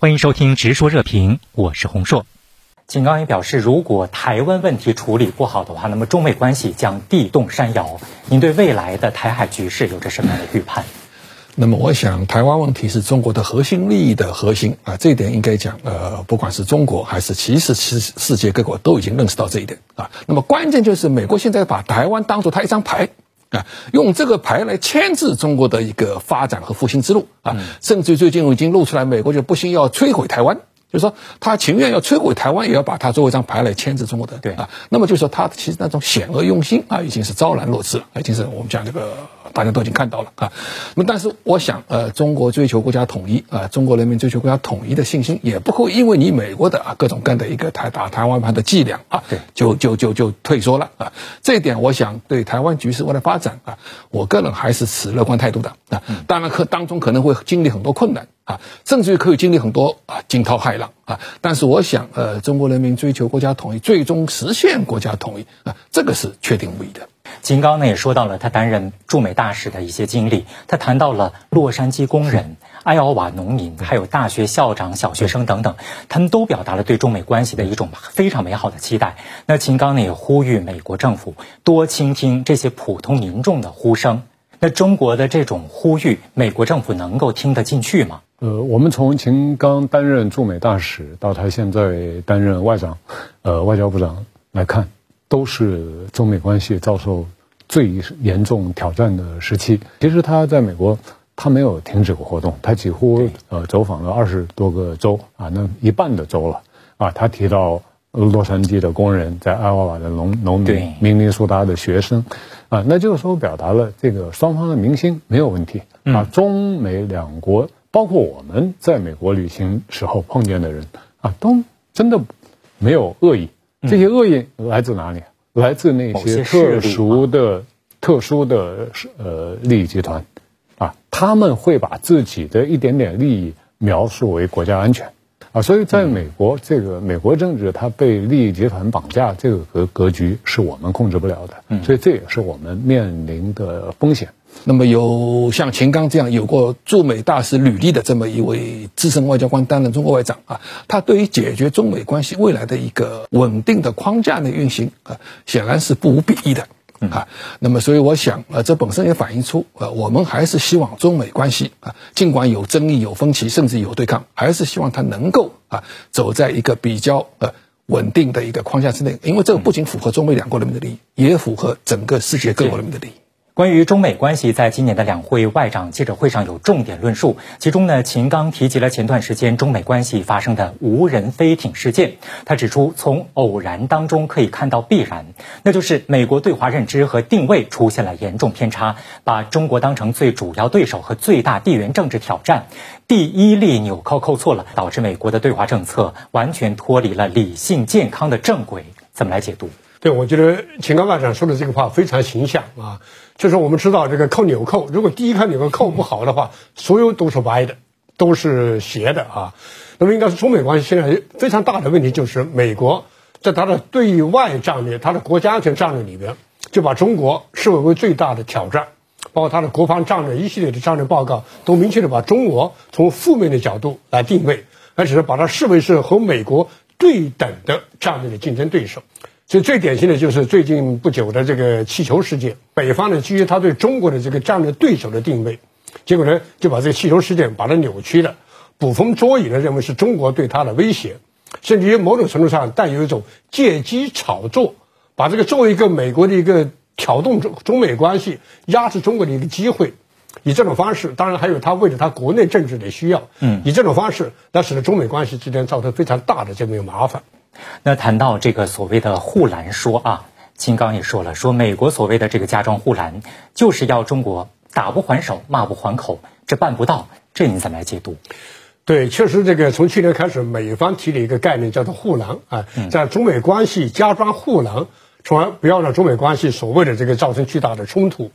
欢迎收听《直说热评》，我是洪硕。金刚也表示，如果台湾问题处理不好的话，那么中美关系将地动山摇。您对未来的台海局势有着什么样的预判？那么，我想台湾问题是中国的核心利益的核心啊，这一点应该讲，呃，不管是中国还是其实世世界各国都已经认识到这一点啊。那么关键就是美国现在把台湾当做他一张牌。啊，用这个牌来牵制中国的一个发展和复兴之路啊，甚至最近已经露出来，美国就不惜要摧毁台湾，就是说他情愿要摧毁台湾，也要把它作为一张牌来牵制中国的。对啊，那么就是说他其实那种险恶用心啊，已经是昭然若揭，已经是我们讲这个。大家都已经看到了啊，那么但是我想，呃，中国追求国家统一啊，中国人民追求国家统一的信心也不会因为你美国的啊各种各样的一个台打台湾牌的伎俩啊，对，就就就就退缩了啊。这一点，我想对台湾局势未来发展啊，我个人还是持乐观态度的啊。当然可当中可能会经历很多困难啊，甚至于可以经历很多啊惊涛骇浪啊。但是我想，呃，中国人民追求国家统一，最终实现国家统一啊，这个是确定无疑的。金刚呢也说到了他担任驻美大使的一些经历，他谈到了洛杉矶工人、埃奥瓦农民，还有大学校长、小学生等等，他们都表达了对中美关系的一种非常美好的期待。那秦刚呢也呼吁美国政府多倾听这些普通民众的呼声。那中国的这种呼吁，美国政府能够听得进去吗？呃，我们从秦刚担任驻美大使到他现在担任外长，呃，外交部长来看。都是中美关系遭受最严重挑战的时期。其实他在美国，他没有停止过活动，他几乎呃走访了二十多个州啊，那一半的州了啊。他提到洛杉矶的工人，在爱奥瓦的农农民，明尼苏达的学生，啊，那就是说表达了这个双方的民心没有问题啊。中美两国，包括我们在美国旅行时候碰见的人啊，都真的没有恶意。这些恶意来自哪里？来自那些特殊的、特殊的呃利益集团，啊，他们会把自己的一点点利益描述为国家安全，啊，所以在美国这个美国政治，它被利益集团绑架，这个格格局是我们控制不了的，所以这也是我们面临的风险。那么有像秦刚这样有过驻美大使履历的这么一位资深外交官担任中国外长啊，他对于解决中美关系未来的一个稳定的框架的运行啊，显然是不无裨益的啊。那么所以我想啊，这本身也反映出啊，我们还是希望中美关系啊，尽管有争议、有分歧，甚至有对抗，还是希望它能够啊，走在一个比较呃稳定的一个框架之内，因为这个不仅符合中美两国人民的利益，也符合整个世界各国人民的利益。关于中美关系，在今年的两会外长记者会上有重点论述。其中呢，秦刚提及了前段时间中美关系发生的无人飞艇事件。他指出，从偶然当中可以看到必然，那就是美国对华认知和定位出现了严重偏差，把中国当成最主要对手和最大地缘政治挑战。第一粒纽扣扣错了，导致美国的对华政策完全脱离了理性健康的正轨。怎么来解读？对，我觉得秦刚外长说的这个话非常形象啊，就是我们知道这个扣纽扣，如果第一颗纽扣扣不好的话，所有都是歪的，都是斜的啊。那么应该是中美关系现在非常大的问题，就是美国在它的对外战略、它的国家安全战略里边，就把中国视为为最大的挑战，包括它的国防战略一系列的战略报告都明确的把中国从负面的角度来定位，而且是把它视为是和美国对等的战略的竞争对手。所以最典型的就是最近不久的这个气球事件，北方呢基于他对中国的这个战略对手的定位，结果呢就把这个气球事件把它扭曲了，捕风捉影的认为是中国对他的威胁，甚至于某种程度上带有一种借机炒作，把这个作为一个美国的一个挑动中中美关系、压制中国的一个机会，以这种方式，当然还有他为了他国内政治的需要，嗯，以这种方式，那使得中美关系之间造成非常大的这么一个麻烦。那谈到这个所谓的护栏说啊，金刚也说了，说美国所谓的这个加装护栏，就是要中国打不还手，骂不还口，这办不到，这你怎么来解读？对，确实这个从去年开始，美方提了一个概念叫做护栏啊，在中美关系加装护栏，从而不要让中美关系所谓的这个造成巨大的冲突。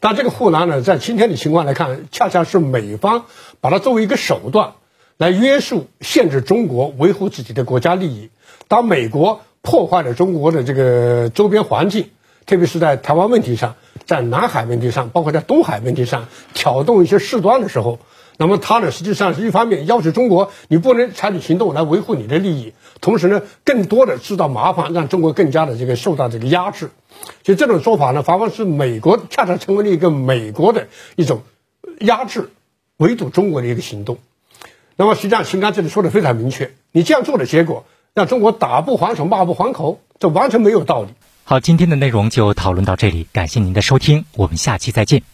但这个护栏呢，在今天的情况来看，恰恰是美方把它作为一个手段。来约束、限制中国维护自己的国家利益。当美国破坏了中国的这个周边环境，特别是在台湾问题上、在南海问题上，包括在东海问题上挑动一些事端的时候，那么他呢，实际上是一方面要求中国你不能采取行动来维护你的利益，同时呢，更多的制造麻烦，让中国更加的这个受到这个压制。就这种做法呢，反而是美国恰恰成为了一个美国的一种压制、围堵中国的一个行动。那么实际上，秦刚这里说的非常明确，你这样做的结果，让中国打不还手，骂不还口，这完全没有道理。好，今天的内容就讨论到这里，感谢您的收听，我们下期再见。